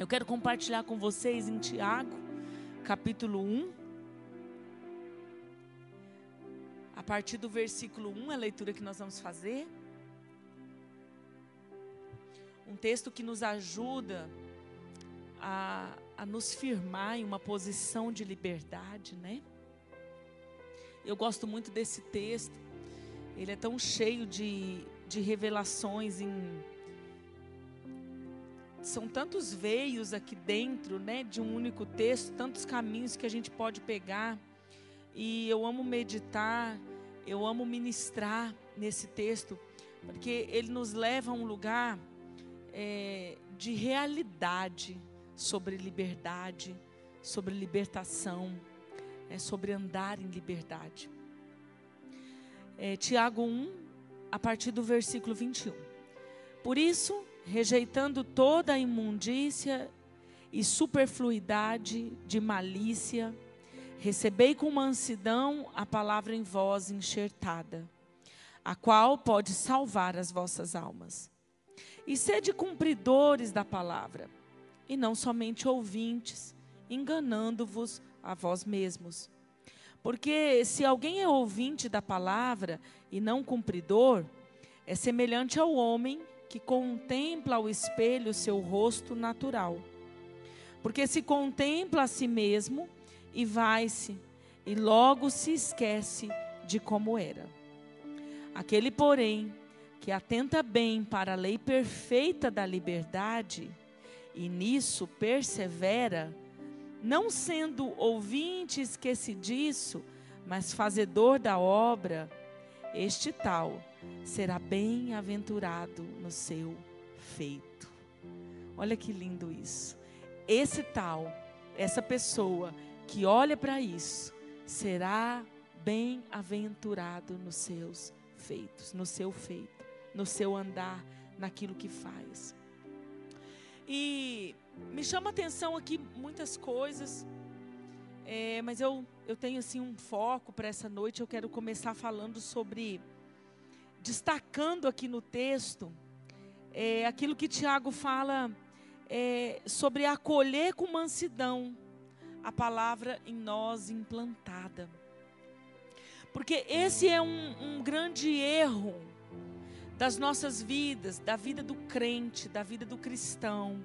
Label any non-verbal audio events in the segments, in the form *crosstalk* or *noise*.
Eu quero compartilhar com vocês em Tiago, capítulo 1. A partir do versículo 1, a leitura que nós vamos fazer. Um texto que nos ajuda a, a nos firmar em uma posição de liberdade, né? Eu gosto muito desse texto. Ele é tão cheio de, de revelações em são tantos veios aqui dentro, né, de um único texto, tantos caminhos que a gente pode pegar. E eu amo meditar, eu amo ministrar nesse texto, porque ele nos leva a um lugar é, de realidade sobre liberdade, sobre libertação, é, sobre andar em liberdade. É, Tiago 1, a partir do versículo 21. Por isso, rejeitando toda a imundícia e superfluidade de malícia, recebei com mansidão a palavra em vós enxertada, a qual pode salvar as vossas almas. E sede cumpridores da palavra, e não somente ouvintes, enganando-vos a vós mesmos. Porque se alguém é ouvinte da palavra e não cumpridor, é semelhante ao homem que contempla ao espelho seu rosto natural. Porque se contempla a si mesmo e vai-se, e logo se esquece de como era. Aquele, porém, que atenta bem para a lei perfeita da liberdade, e nisso persevera, não sendo ouvinte esquecidiço, mas fazedor da obra, este tal será bem-aventurado no seu feito. Olha que lindo isso. Esse tal, essa pessoa que olha para isso, será bem-aventurado nos seus feitos, no seu feito, no seu andar, naquilo que faz. E me chama atenção aqui muitas coisas, é, mas eu, eu tenho assim um foco para essa noite. Eu quero começar falando sobre destacando aqui no texto é, aquilo que Tiago fala é, sobre acolher com mansidão a palavra em nós implantada. Porque esse é um, um grande erro das nossas vidas, da vida do crente, da vida do cristão,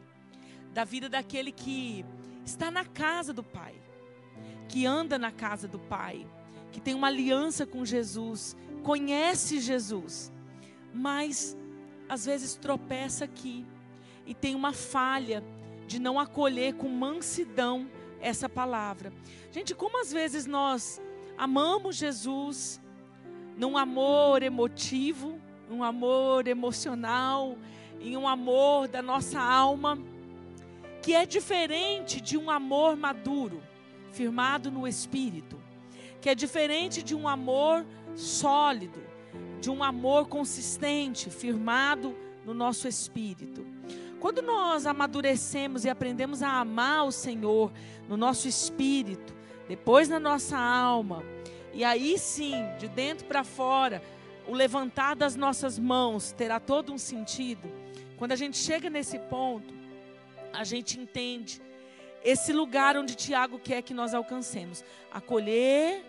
da vida daquele que está na casa do Pai, que anda na casa do Pai, que tem uma aliança com Jesus, conhece Jesus, mas às vezes tropeça aqui e tem uma falha de não acolher com mansidão essa palavra. Gente, como às vezes nós amamos Jesus num amor emotivo, um amor emocional, em um amor da nossa alma, que é diferente de um amor maduro, firmado no espírito, que é diferente de um amor sólido, de um amor consistente, firmado no nosso espírito. Quando nós amadurecemos e aprendemos a amar o Senhor no nosso espírito, depois na nossa alma, e aí sim, de dentro para fora, o levantar das nossas mãos terá todo um sentido. Quando a gente chega nesse ponto, a gente entende esse lugar onde Tiago quer que nós alcancemos acolher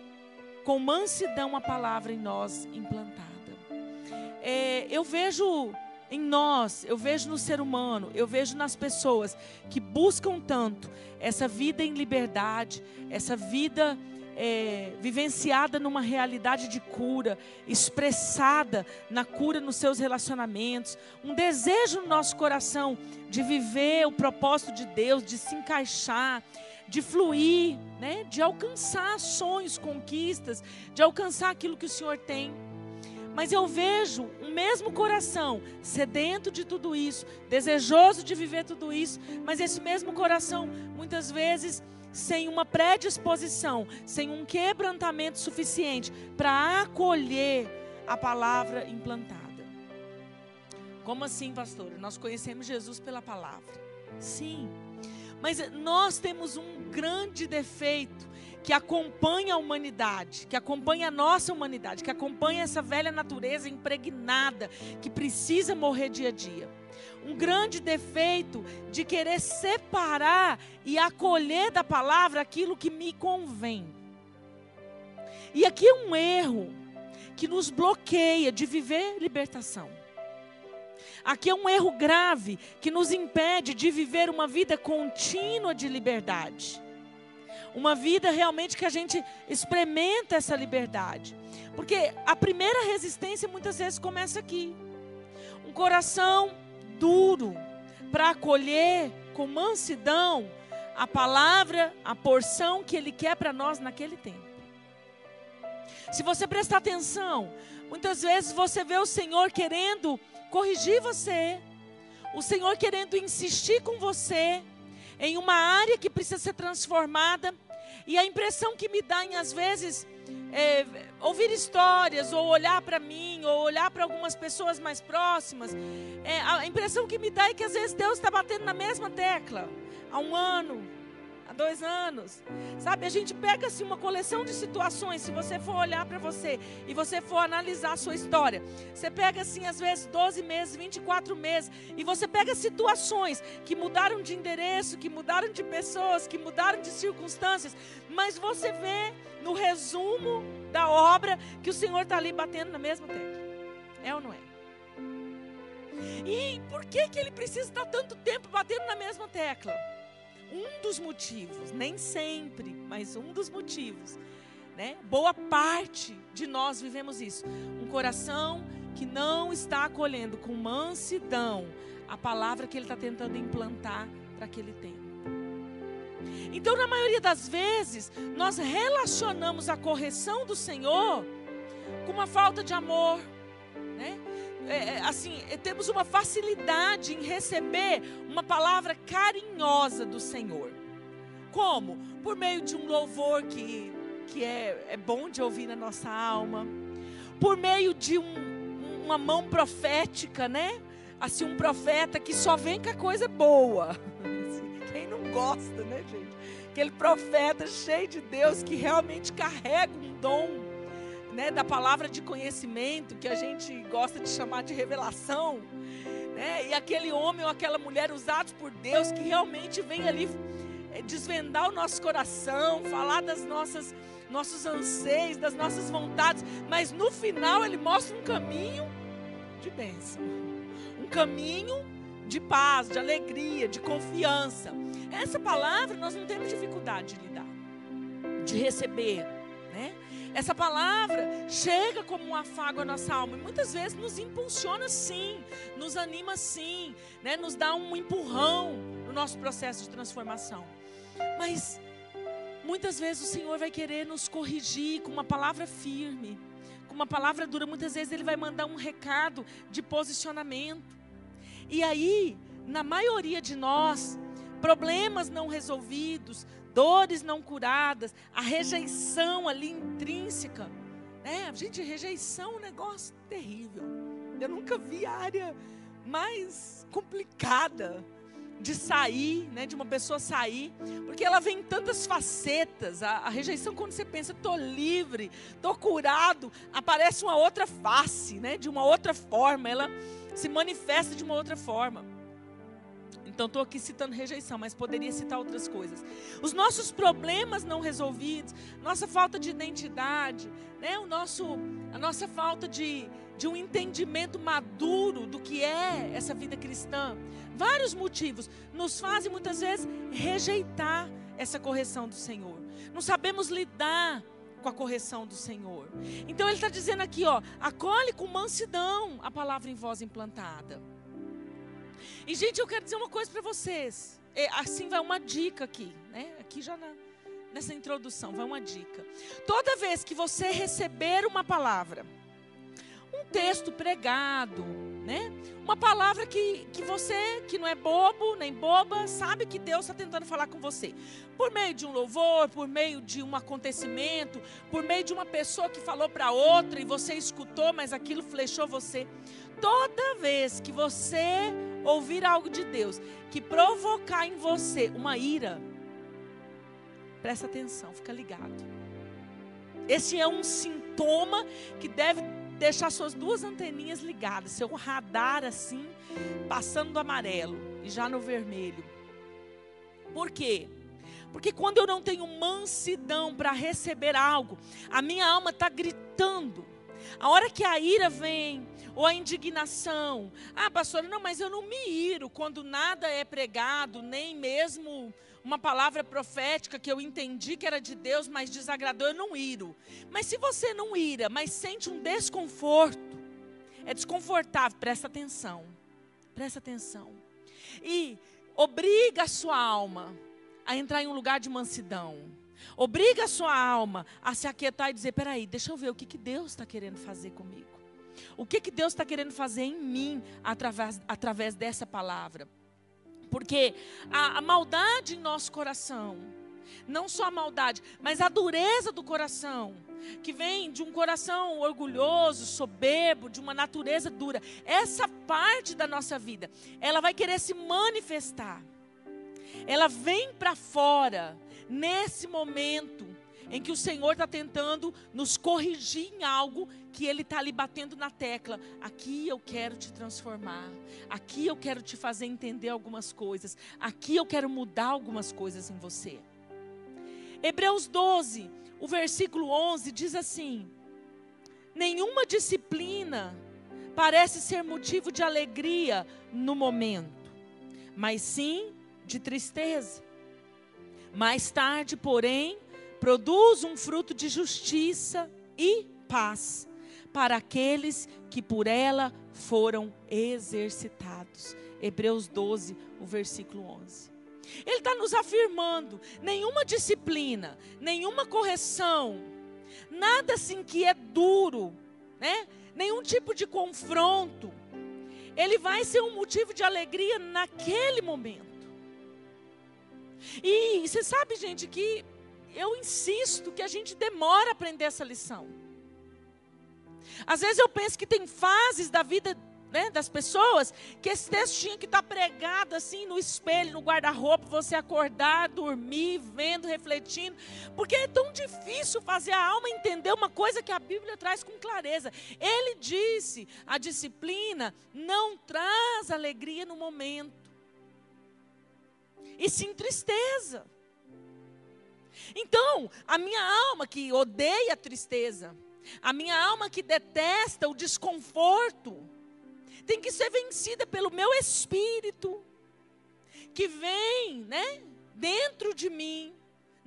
com mansidão a palavra em nós implantada. É, eu vejo em nós, eu vejo no ser humano, eu vejo nas pessoas que buscam tanto essa vida em liberdade, essa vida é, vivenciada numa realidade de cura, expressada na cura nos seus relacionamentos, um desejo no nosso coração de viver o propósito de Deus, de se encaixar, de fluir, né? de alcançar sonhos, conquistas, de alcançar aquilo que o Senhor tem. Mas eu vejo o mesmo coração sedento de tudo isso, desejoso de viver tudo isso, mas esse mesmo coração muitas vezes sem uma predisposição, sem um quebrantamento suficiente para acolher a palavra implantada. Como assim, pastor? Nós conhecemos Jesus pela palavra. Sim. Mas nós temos um grande defeito que acompanha a humanidade, que acompanha a nossa humanidade, que acompanha essa velha natureza impregnada, que precisa morrer dia a dia. Um grande defeito de querer separar e acolher da palavra aquilo que me convém. E aqui é um erro que nos bloqueia de viver libertação. Aqui é um erro grave que nos impede de viver uma vida contínua de liberdade. Uma vida realmente que a gente experimenta essa liberdade. Porque a primeira resistência muitas vezes começa aqui. Um coração duro para acolher com mansidão a palavra, a porção que ele quer para nós naquele tempo. Se você prestar atenção, muitas vezes você vê o Senhor querendo corrigir você, o Senhor querendo insistir com você em uma área que precisa ser transformada, e a impressão que me dá em às vezes é, ouvir histórias, ou olhar para mim, ou olhar para algumas pessoas mais próximas, é, a impressão que me dá é que às vezes Deus está batendo na mesma tecla há um ano, dois anos. Sabe, a gente pega assim uma coleção de situações, se você for olhar para você e você for analisar a sua história, você pega assim às vezes 12 meses, 24 meses, e você pega situações que mudaram de endereço, que mudaram de pessoas, que mudaram de circunstâncias, mas você vê no resumo da obra que o Senhor está ali batendo na mesma tecla. É ou não é? E por que, que ele precisa estar tanto tempo batendo na mesma tecla? Um dos motivos, nem sempre, mas um dos motivos, né? Boa parte de nós vivemos isso. Um coração que não está acolhendo com mansidão a palavra que ele está tentando implantar para aquele tempo. Então, na maioria das vezes, nós relacionamos a correção do Senhor com uma falta de amor, né? É, é, assim, é, temos uma facilidade em receber uma palavra carinhosa do Senhor. Como? Por meio de um louvor que, que é, é bom de ouvir na nossa alma, por meio de um, uma mão profética, né? Assim, um profeta que só vem com a coisa boa. *laughs* Quem não gosta, né, gente? Aquele profeta cheio de Deus que realmente carrega um dom né, da palavra de conhecimento, que a gente gosta de chamar de revelação, né, e aquele homem ou aquela mulher usados por Deus que realmente vem ali eh, desvendar o nosso coração, falar das nossas nossos anseios, das nossas vontades, mas no final ele mostra um caminho de bênção, um caminho de paz, de alegria, de confiança. Essa palavra nós não temos dificuldade de lidar, de receber? Essa palavra chega como um afago à nossa alma e muitas vezes nos impulsiona sim, nos anima sim, né? nos dá um empurrão no nosso processo de transformação. Mas muitas vezes o Senhor vai querer nos corrigir com uma palavra firme, com uma palavra dura. Muitas vezes Ele vai mandar um recado de posicionamento. E aí, na maioria de nós, problemas não resolvidos, dores não curadas, a rejeição ali intrínseca. É, gente, rejeição é um negócio terrível. Eu nunca vi área mais complicada de sair, né, de uma pessoa sair, porque ela vem em tantas facetas. A, a rejeição, quando você pensa, estou livre, estou curado, aparece uma outra face, né, de uma outra forma, ela se manifesta de uma outra forma. Então estou aqui citando rejeição, mas poderia citar outras coisas. Os nossos problemas não resolvidos, nossa falta de identidade, né? o nosso, a nossa falta de, de um entendimento maduro do que é essa vida cristã. Vários motivos nos fazem muitas vezes rejeitar essa correção do Senhor. Não sabemos lidar com a correção do Senhor. Então ele está dizendo aqui, ó, acolhe com mansidão a palavra em voz implantada. E, gente, eu quero dizer uma coisa para vocês. É, assim vai uma dica aqui, né? Aqui já na, nessa introdução, vai uma dica. Toda vez que você receber uma palavra, um texto pregado, né? Uma palavra que, que você, que não é bobo nem boba, sabe que Deus está tentando falar com você. Por meio de um louvor, por meio de um acontecimento, por meio de uma pessoa que falou para outra e você escutou, mas aquilo flechou você. Toda vez que você ouvir algo de Deus que provocar em você uma ira, Presta atenção, fica ligado. Esse é um sintoma que deve deixar suas duas anteninhas ligadas, seu radar assim, passando do amarelo e já no vermelho. Por quê? Porque quando eu não tenho mansidão para receber algo, a minha alma está gritando. A hora que a ira vem, ou a indignação, ah, pastora, não, mas eu não me iro quando nada é pregado, nem mesmo uma palavra profética que eu entendi que era de Deus, mas desagradou, eu não iro. Mas se você não ira, mas sente um desconforto, é desconfortável, presta atenção. Presta atenção. E obriga a sua alma a entrar em um lugar de mansidão. Obriga a sua alma a se aquietar e dizer: peraí, deixa eu ver o que, que Deus está querendo fazer comigo. O que, que Deus está querendo fazer em mim através, através dessa palavra. Porque a, a maldade em nosso coração, não só a maldade, mas a dureza do coração, que vem de um coração orgulhoso, soberbo, de uma natureza dura, essa parte da nossa vida, ela vai querer se manifestar. Ela vem para fora nesse momento em que o Senhor está tentando nos corrigir em algo que Ele está ali batendo na tecla. Aqui eu quero te transformar. Aqui eu quero te fazer entender algumas coisas. Aqui eu quero mudar algumas coisas em você. Hebreus 12, o versículo 11 diz assim: Nenhuma disciplina parece ser motivo de alegria no momento, mas sim de tristeza. Mais tarde, porém, produz um fruto de justiça e paz para aqueles que por ela foram exercitados. Hebreus 12, o versículo 11. Ele está nos afirmando: nenhuma disciplina, nenhuma correção, nada assim que é duro, né? nenhum tipo de confronto, ele vai ser um motivo de alegria naquele momento. E você sabe, gente, que eu insisto que a gente demora a aprender essa lição. Às vezes eu penso que tem fases da vida né, das pessoas que esse texto tinha que estar pregado assim no espelho, no guarda-roupa, você acordar, dormir, vendo, refletindo, porque é tão difícil fazer a alma entender uma coisa que a Bíblia traz com clareza. Ele disse: a disciplina não traz alegria no momento, e sim tristeza. Então, a minha alma que odeia a tristeza, a minha alma que detesta o desconforto, tem que ser vencida pelo meu espírito, que vem, né, dentro de mim,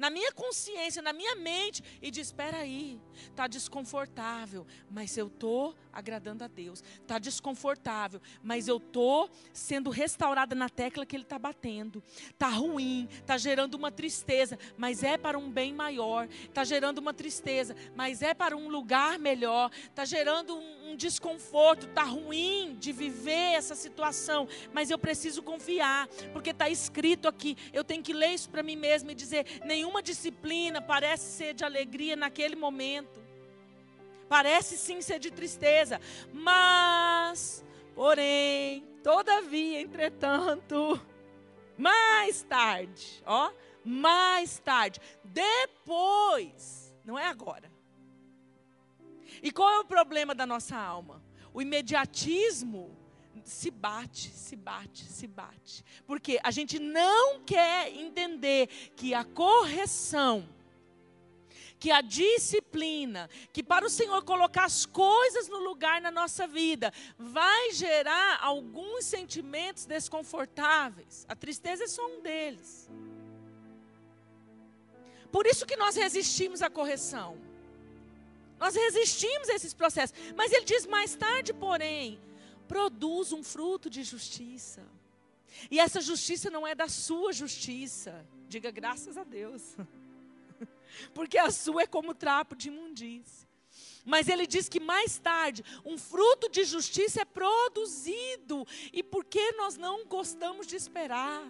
na minha consciência, na minha mente, e diz: espera aí, está desconfortável, mas eu estou agradando a Deus. Está desconfortável, mas eu estou sendo restaurada na tecla que Ele está batendo. Está ruim, está gerando uma tristeza, mas é para um bem maior. Está gerando uma tristeza, mas é para um lugar melhor. Está gerando um, um desconforto, está ruim de viver essa situação, mas eu preciso confiar, porque está escrito aqui. Eu tenho que ler isso para mim mesmo e dizer: nenhuma disciplina parece ser de alegria naquele momento parece sim ser de tristeza, mas, porém, todavia, entretanto, *laughs* mais tarde, ó, mais tarde, depois, não é agora. E qual é o problema da nossa alma? O imediatismo se bate, se bate, se bate. Porque a gente não quer entender que a correção que a disciplina, que para o Senhor colocar as coisas no lugar na nossa vida, vai gerar alguns sentimentos desconfortáveis. A tristeza é só um deles. Por isso que nós resistimos à correção. Nós resistimos a esses processos. Mas ele diz mais tarde, porém, produz um fruto de justiça. E essa justiça não é da sua justiça. Diga graças a Deus. *laughs* porque a sua é como trapo de imundícia. Mas ele diz que mais tarde um fruto de justiça é produzido. E por que nós não gostamos de esperar?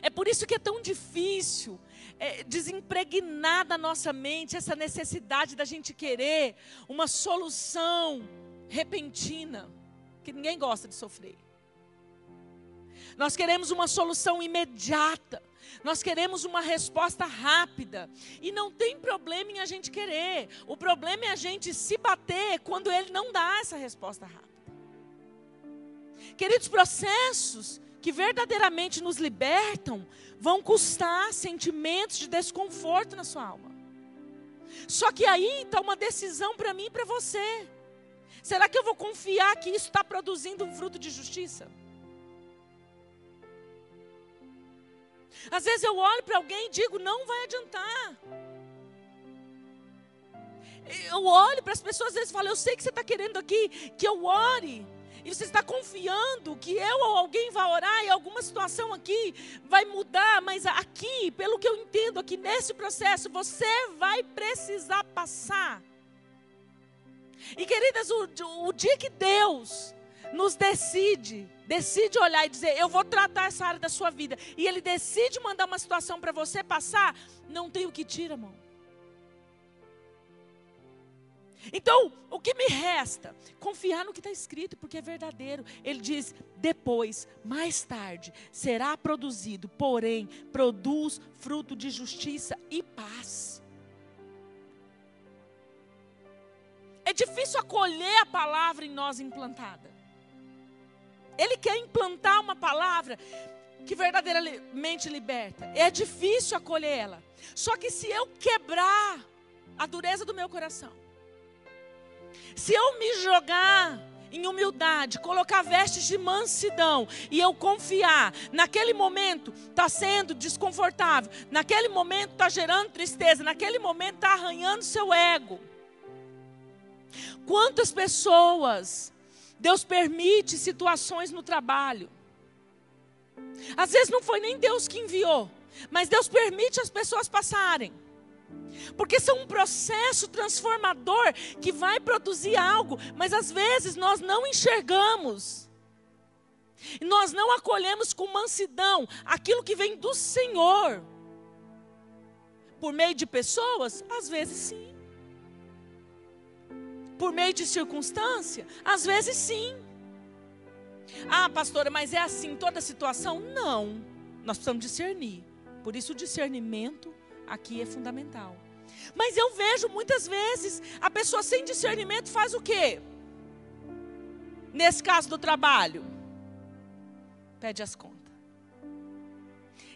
É por isso que é tão difícil é, desempregnar da nossa mente essa necessidade da gente querer uma solução repentina, que ninguém gosta de sofrer. Nós queremos uma solução imediata. Nós queremos uma resposta rápida. E não tem problema em a gente querer. O problema é a gente se bater quando ele não dá essa resposta rápida. Queridos, processos que verdadeiramente nos libertam vão custar sentimentos de desconforto na sua alma. Só que aí está uma decisão para mim e para você. Será que eu vou confiar que isso está produzindo um fruto de justiça? Às vezes eu olho para alguém e digo: não vai adiantar. Eu olho para as pessoas às vezes falo: eu sei que você está querendo aqui que eu ore. E você está confiando que eu ou alguém vai orar e alguma situação aqui vai mudar, mas aqui, pelo que eu entendo aqui nesse processo, você vai precisar passar. E queridas, o, o dia que Deus nos decide, decide olhar e dizer, eu vou tratar essa área da sua vida, e Ele decide mandar uma situação para você passar, não tem o que tira, irmão. Então, o que me resta? Confiar no que está escrito, porque é verdadeiro. Ele diz: depois, mais tarde, será produzido, porém, produz fruto de justiça e paz. É difícil acolher a palavra em nós implantada. Ele quer implantar uma palavra que verdadeiramente liberta. É difícil acolher ela. Só que se eu quebrar a dureza do meu coração, se eu me jogar em humildade, colocar vestes de mansidão e eu confiar, naquele momento está sendo desconfortável, naquele momento está gerando tristeza, naquele momento está arranhando seu ego. Quantas pessoas Deus permite situações no trabalho? Às vezes não foi nem Deus que enviou, mas Deus permite as pessoas passarem. Porque são um processo transformador que vai produzir algo, mas às vezes nós não enxergamos. Nós não acolhemos com mansidão aquilo que vem do Senhor. Por meio de pessoas? Às vezes sim. Por meio de circunstância? Às vezes sim. Ah, pastora, mas é assim toda situação? Não. Nós precisamos discernir. Por isso o discernimento aqui é fundamental. Mas eu vejo muitas vezes a pessoa sem discernimento faz o quê? Nesse caso do trabalho, pede as contas.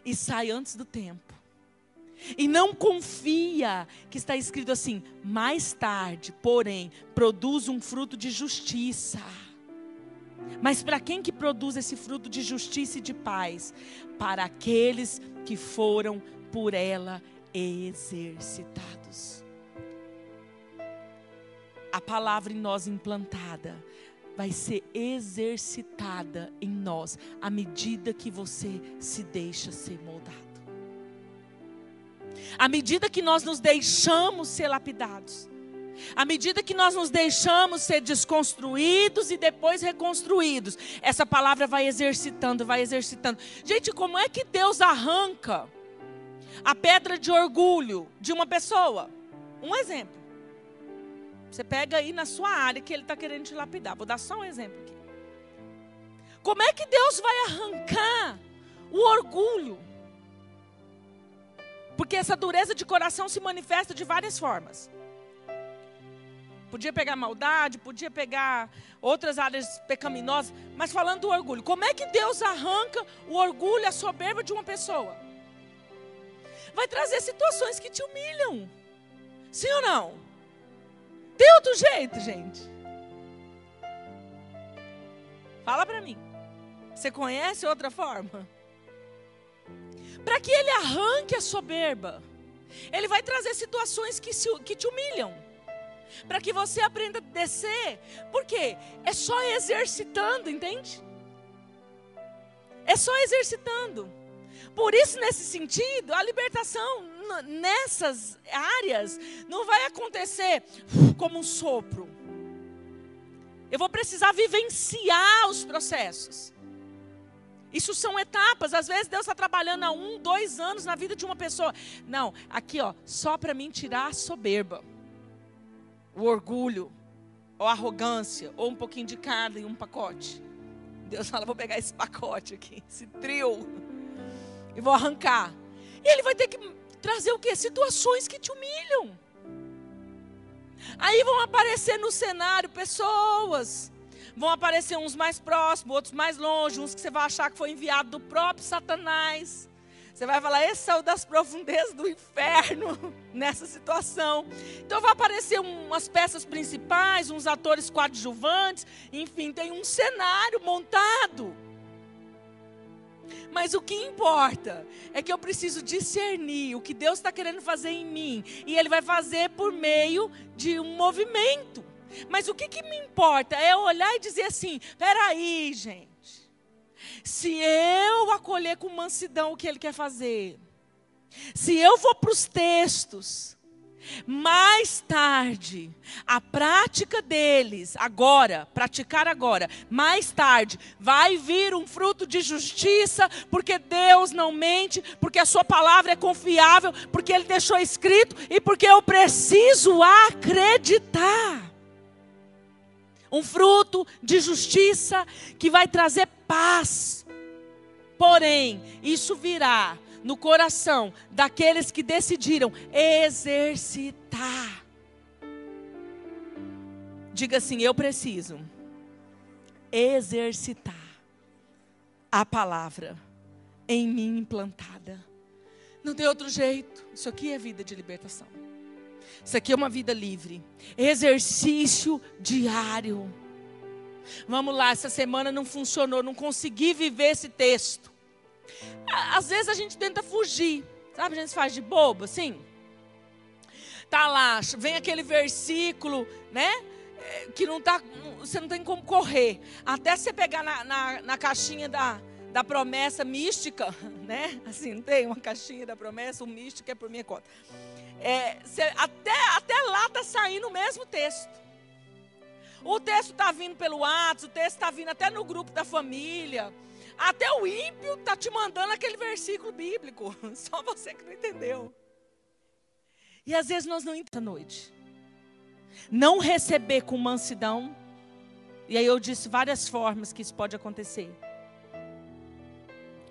E sai antes do tempo. E não confia que está escrito assim: mais tarde, porém, produz um fruto de justiça. Mas para quem que produz esse fruto de justiça e de paz? Para aqueles que foram por ela exercitados. A palavra em nós implantada vai ser exercitada em nós à medida que você se deixa ser moldado. À medida que nós nos deixamos ser lapidados. À medida que nós nos deixamos ser desconstruídos e depois reconstruídos, essa palavra vai exercitando, vai exercitando. Gente, como é que Deus arranca a pedra de orgulho de uma pessoa. Um exemplo. Você pega aí na sua área que ele está querendo te lapidar. Vou dar só um exemplo aqui. Como é que Deus vai arrancar o orgulho? Porque essa dureza de coração se manifesta de várias formas. Podia pegar maldade, podia pegar outras áreas pecaminosas, mas falando do orgulho, como é que Deus arranca o orgulho, a soberba de uma pessoa? vai trazer situações que te humilham. Sim ou não? Tem outro jeito, gente? Fala para mim. Você conhece outra forma? Para que ele arranque a soberba, ele vai trazer situações que, se, que te humilham. Para que você aprenda a descer. Por quê? É só exercitando, entende? É só exercitando. Por isso, nesse sentido, a libertação nessas áreas não vai acontecer como um sopro. Eu vou precisar vivenciar os processos. Isso são etapas. Às vezes Deus está trabalhando há um, dois anos na vida de uma pessoa. Não, aqui ó, só para mim tirar a soberba, o orgulho, ou a arrogância, ou um pouquinho de cada em um pacote. Deus fala, vou pegar esse pacote aqui, esse trio e vou arrancar. E ele vai ter que trazer o quê? Situações que te humilham. Aí vão aparecer no cenário pessoas. Vão aparecer uns mais próximos, outros mais longe, uns que você vai achar que foi enviado do próprio Satanás. Você vai falar, esse o das *laughs* profundezas do inferno *laughs* nessa situação. Então vai aparecer umas peças principais, uns atores coadjuvantes, enfim, tem um cenário montado. Mas o que importa é que eu preciso discernir o que Deus está querendo fazer em mim. E Ele vai fazer por meio de um movimento. Mas o que, que me importa é olhar e dizer assim: peraí, gente. Se eu acolher com mansidão o que Ele quer fazer, se eu for para os textos, mais tarde, a prática deles, agora, praticar agora, mais tarde, vai vir um fruto de justiça, porque Deus não mente, porque a Sua palavra é confiável, porque Ele deixou escrito e porque eu preciso acreditar. Um fruto de justiça que vai trazer paz. Porém, isso virá no coração daqueles que decidiram exercitar. Diga assim: eu preciso exercitar a palavra em mim implantada. Não tem outro jeito. Isso aqui é vida de libertação. Isso aqui é uma vida livre. Exercício diário. Vamos lá, essa semana não funcionou, não consegui viver esse texto. Às vezes a gente tenta fugir, sabe? A gente faz de bobo, assim. Tá lá, vem aquele versículo, né? É, que não tá, você não tem como correr. Até você pegar na, na, na caixinha da, da promessa mística, *laughs* né? Assim, não tem uma caixinha da promessa, o místico é por minha conta. É, até, até lá tá saindo o mesmo texto. O texto está vindo pelo ato, o texto está vindo até no grupo da família. Até o ímpio está te mandando aquele versículo bíblico. *laughs* Só você que não entendeu. E às vezes nós não entendemos à noite. Não receber com mansidão. E aí eu disse várias formas que isso pode acontecer.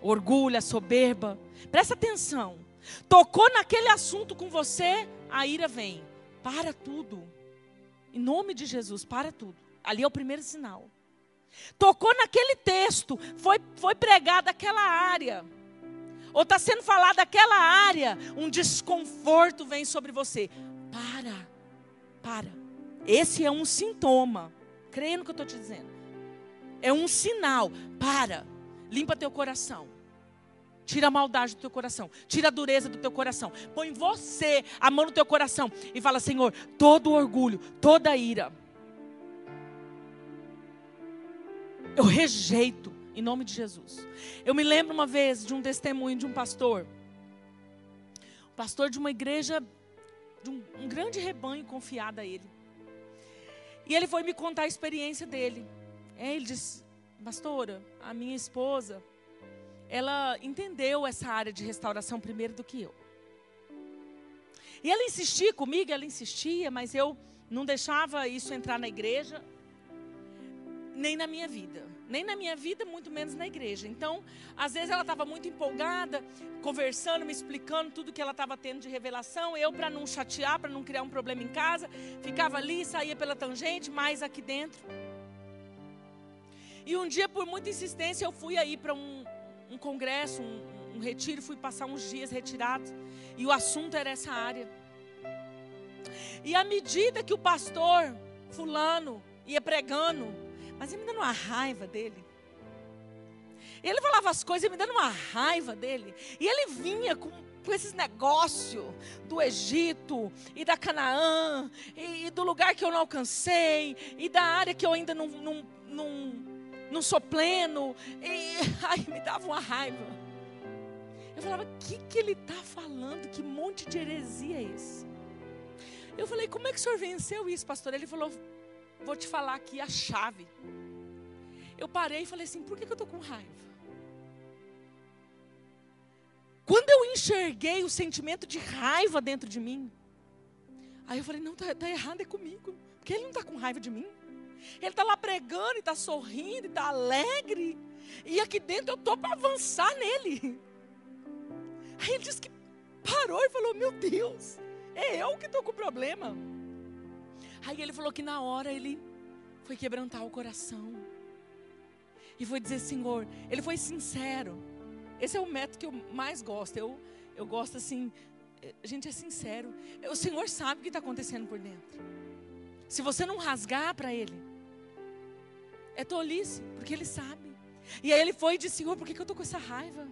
Orgulho, soberba. Presta atenção. Tocou naquele assunto com você, a ira vem. Para tudo. Em nome de Jesus, para tudo. Ali é o primeiro sinal. Tocou naquele texto, foi, foi pregada aquela área. Ou está sendo falada aquela área, um desconforto vem sobre você. Para, para. Esse é um sintoma. Creia no que eu estou te dizendo. É um sinal. Para. Limpa teu coração. Tira a maldade do teu coração. Tira a dureza do teu coração. Põe você a mão no teu coração e fala: Senhor, todo orgulho, toda ira Eu rejeito em nome de Jesus. Eu me lembro uma vez de um testemunho de um pastor, um pastor de uma igreja, de um, um grande rebanho confiado a ele. E ele foi me contar a experiência dele. É, ele disse, pastora, a minha esposa, ela entendeu essa área de restauração primeiro do que eu. E ela insistia comigo, ela insistia, mas eu não deixava isso entrar na igreja nem na minha vida. Nem na minha vida, muito menos na igreja. Então, às vezes ela estava muito empolgada, conversando, me explicando tudo que ela estava tendo de revelação. Eu, para não chatear, para não criar um problema em casa, ficava ali, saía pela tangente, mais aqui dentro. E um dia, por muita insistência, eu fui aí para um, um, congresso, um, um retiro, fui passar uns dias retirados. E o assunto era essa área. E à medida que o pastor, fulano, ia pregando, mas ia me dando uma raiva dele. Ele falava as coisas, ia me dando uma raiva dele. E ele vinha com, com esses negócios do Egito e da Canaã, e, e, do lugar que eu não alcancei, e da área que eu ainda não, não, não, não sou pleno. E *laughs* ai, me dava uma raiva. Eu falava, o que, que ele está falando? Que monte de heresia é esse? Eu falei, como é que o senhor venceu isso, pastor? Ele falou, vou te falar aqui a chave. Eu parei e falei assim: por que, que eu estou com raiva? Quando eu enxerguei o sentimento de raiva dentro de mim, aí eu falei: não, está tá errado, é comigo. Porque ele não está com raiva de mim. Ele está lá pregando, e está sorrindo, e está alegre. E aqui dentro eu estou para avançar nele. Aí ele disse que parou e falou: Meu Deus, é eu que estou com problema. Aí ele falou que na hora ele foi quebrantar o coração. E foi dizer: Senhor, ele foi sincero. Esse é o método que eu mais gosto. Eu, eu gosto assim, a gente é sincero. O Senhor sabe o que está acontecendo por dentro. Se você não rasgar para Ele, é tolice, porque Ele sabe. E aí ele foi e disse: Senhor, por que, eu estou com essa raiva?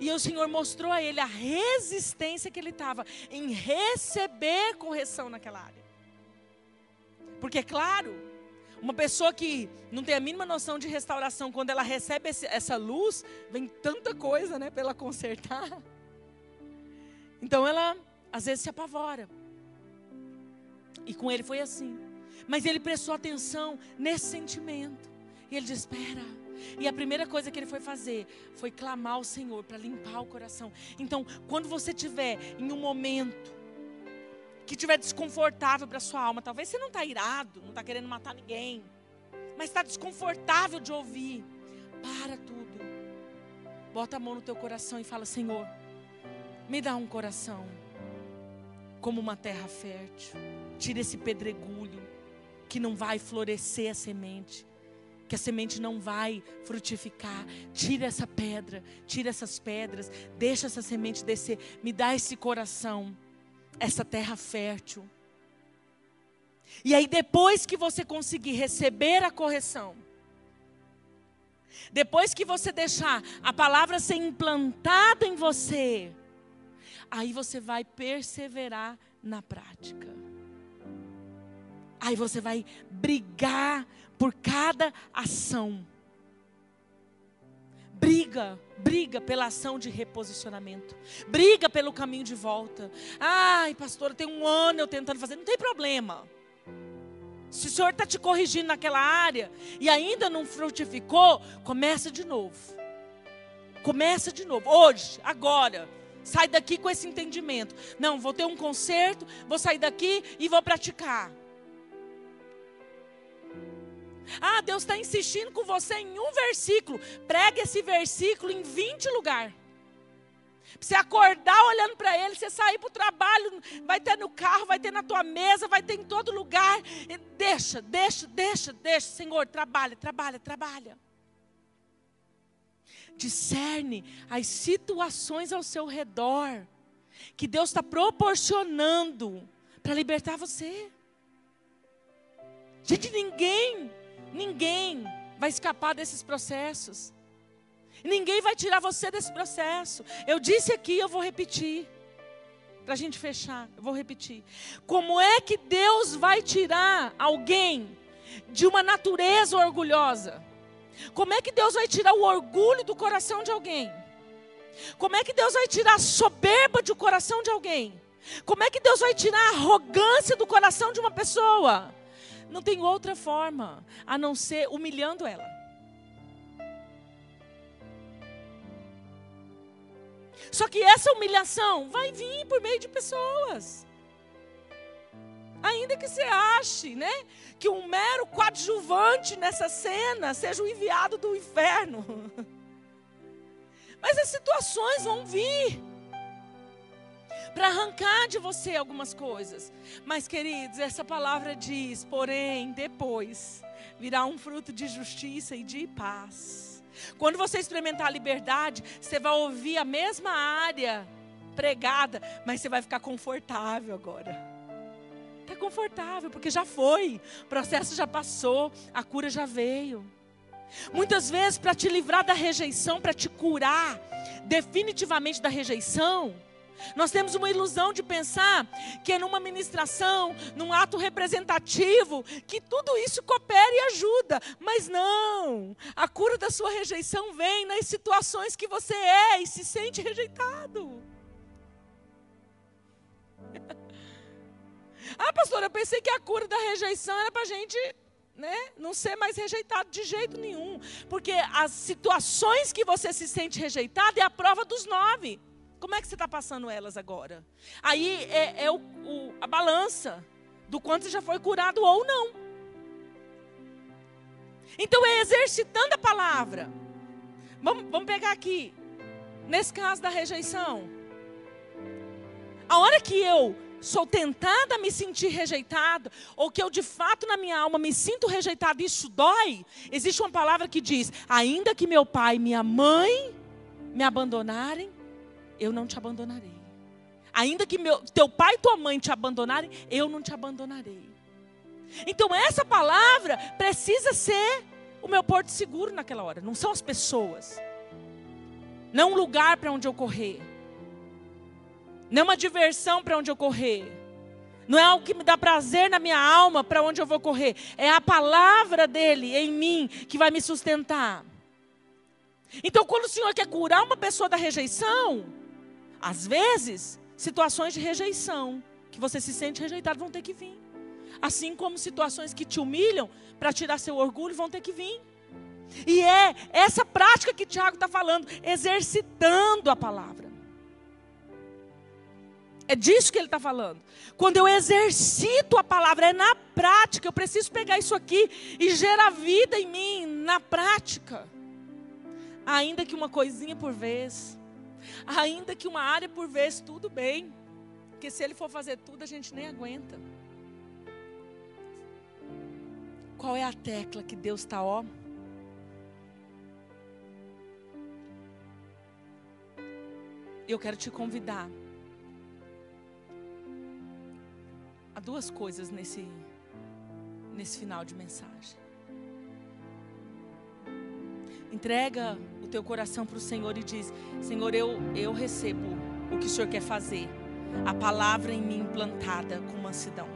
E o Senhor mostrou a ele a resistência que ele estava em receber correção naquela área. Porque, é claro, uma pessoa que não tem a mínima noção de restauração, quando ela recebe esse, essa luz, vem tanta coisa né, para ela consertar. Então ela, às vezes, se apavora. E com ele foi assim. Mas ele prestou atenção nesse sentimento. E ele diz: Espera e a primeira coisa que ele foi fazer foi clamar ao Senhor para limpar o coração. Então, quando você tiver em um momento que tiver desconfortável para sua alma, talvez você não está irado, não está querendo matar ninguém, mas está desconfortável de ouvir, para tudo. Bota a mão no teu coração e fala: Senhor, me dá um coração como uma terra fértil. Tira esse pedregulho que não vai florescer a semente que a semente não vai frutificar. Tira essa pedra, tira essas pedras, deixa essa semente descer. Me dá esse coração, essa terra fértil. E aí, depois que você conseguir receber a correção, depois que você deixar a palavra ser implantada em você, aí você vai perseverar na prática. Aí você vai brigar por cada ação. Briga, briga pela ação de reposicionamento. Briga pelo caminho de volta. Ai, pastor, tem um ano eu tentando fazer. Não tem problema. Se o Senhor está te corrigindo naquela área e ainda não frutificou, começa de novo. Começa de novo. Hoje, agora. Sai daqui com esse entendimento. Não, vou ter um concerto, vou sair daqui e vou praticar. Ah, Deus está insistindo com você em um versículo. Pregue esse versículo em 20 lugares. Você acordar olhando para ele, você sair para o trabalho, vai ter no carro, vai ter na tua mesa, vai ter em todo lugar. Deixa, deixa, deixa, deixa. Senhor, trabalha, trabalha, trabalha. Discerne as situações ao seu redor que Deus está proporcionando para libertar você. Gente, ninguém Ninguém vai escapar desses processos. Ninguém vai tirar você desse processo. Eu disse aqui, eu vou repetir. Para a gente fechar, eu vou repetir. Como é que Deus vai tirar alguém de uma natureza orgulhosa? Como é que Deus vai tirar o orgulho do coração de alguém? Como é que Deus vai tirar a soberba do coração de alguém? Como é que Deus vai tirar a arrogância do coração de uma pessoa? Não tem outra forma a não ser humilhando ela. Só que essa humilhação vai vir por meio de pessoas. Ainda que você ache, né, que um mero coadjuvante nessa cena seja o enviado do inferno. *laughs* Mas as situações vão vir para arrancar de você algumas coisas. Mas, queridos, essa palavra diz: porém, depois virá um fruto de justiça e de paz. Quando você experimentar a liberdade, você vai ouvir a mesma área pregada, mas você vai ficar confortável agora. Está confortável, porque já foi, o processo já passou, a cura já veio. Muitas vezes, para te livrar da rejeição, para te curar definitivamente da rejeição, nós temos uma ilusão de pensar que é numa ministração, num ato representativo, que tudo isso coopera e ajuda. Mas não! A cura da sua rejeição vem nas situações que você é e se sente rejeitado. *laughs* ah, pastor, eu pensei que a cura da rejeição era para a gente né, não ser mais rejeitado de jeito nenhum. Porque as situações que você se sente rejeitado é a prova dos nove. Como é que você está passando elas agora? Aí é, é o, o, a balança do quanto você já foi curado ou não. Então é exercitando a palavra. Vamos, vamos pegar aqui. Nesse caso da rejeição. A hora que eu sou tentada a me sentir rejeitado, ou que eu de fato na minha alma me sinto rejeitado, isso dói. Existe uma palavra que diz: ainda que meu pai e minha mãe me abandonarem, eu não te abandonarei. Ainda que meu, teu pai e tua mãe te abandonarem, eu não te abandonarei. Então essa palavra precisa ser o meu porto seguro naquela hora, não são as pessoas. Não um lugar para onde eu correr. Não uma diversão para onde eu correr. Não é algo que me dá prazer na minha alma para onde eu vou correr. É a palavra dele em mim que vai me sustentar. Então, quando o Senhor quer curar uma pessoa da rejeição, às vezes, situações de rejeição, que você se sente rejeitado, vão ter que vir. Assim como situações que te humilham para tirar seu orgulho vão ter que vir. E é essa prática que Tiago está falando, exercitando a palavra. É disso que ele está falando. Quando eu exercito a palavra, é na prática. Eu preciso pegar isso aqui e gerar vida em mim, na prática. Ainda que uma coisinha por vez, ainda que uma área por vez, tudo bem. Porque se ele for fazer tudo, a gente nem aguenta. Qual é a tecla que Deus está, ó? Eu quero te convidar a duas coisas nesse, nesse final de mensagem. Entrega teu coração para o Senhor e diz: Senhor, eu, eu recebo o que o Senhor quer fazer. A palavra em mim implantada com mansidão.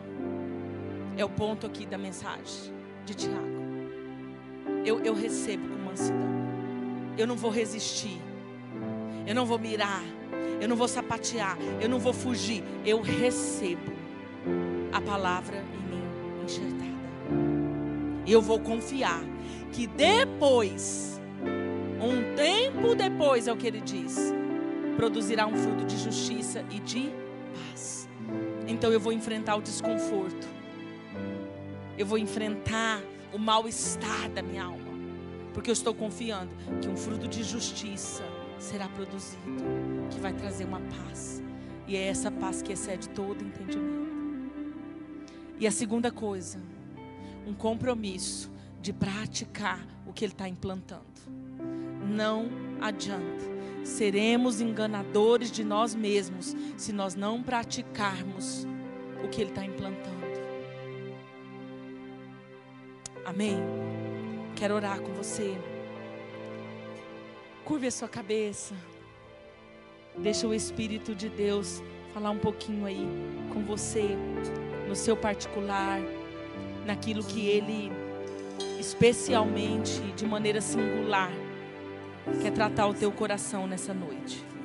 É o ponto aqui da mensagem de Tiago. Eu, eu recebo com mansidão. Eu não vou resistir. Eu não vou mirar. Eu não vou sapatear. Eu não vou fugir. Eu recebo a palavra em mim enxertada. Eu vou confiar que depois, um tempo depois, é o que ele diz, produzirá um fruto de justiça e de paz. Então eu vou enfrentar o desconforto. Eu vou enfrentar o mal-estar da minha alma. Porque eu estou confiando que um fruto de justiça será produzido, que vai trazer uma paz. E é essa paz que excede todo entendimento. E a segunda coisa, um compromisso de praticar o que Ele está implantando. Não adianta. Seremos enganadores de nós mesmos se nós não praticarmos o que Ele está implantando. Amém? Quero orar com você. Curve a sua cabeça. Deixa o Espírito de Deus falar um pouquinho aí com você, no seu particular, naquilo que Ele, especialmente, de maneira singular, quer tratar o teu coração nessa noite.